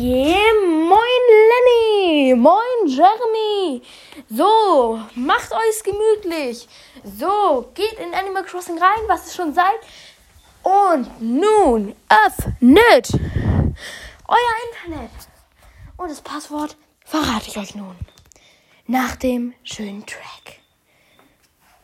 Yeah, moin Lenny, moin Jeremy. So, macht euch's gemütlich. So, geht in Animal Crossing rein, was ihr schon seid. Und nun öffnet euer Internet. Und das Passwort verrate ich euch nun. Nach dem schönen Track.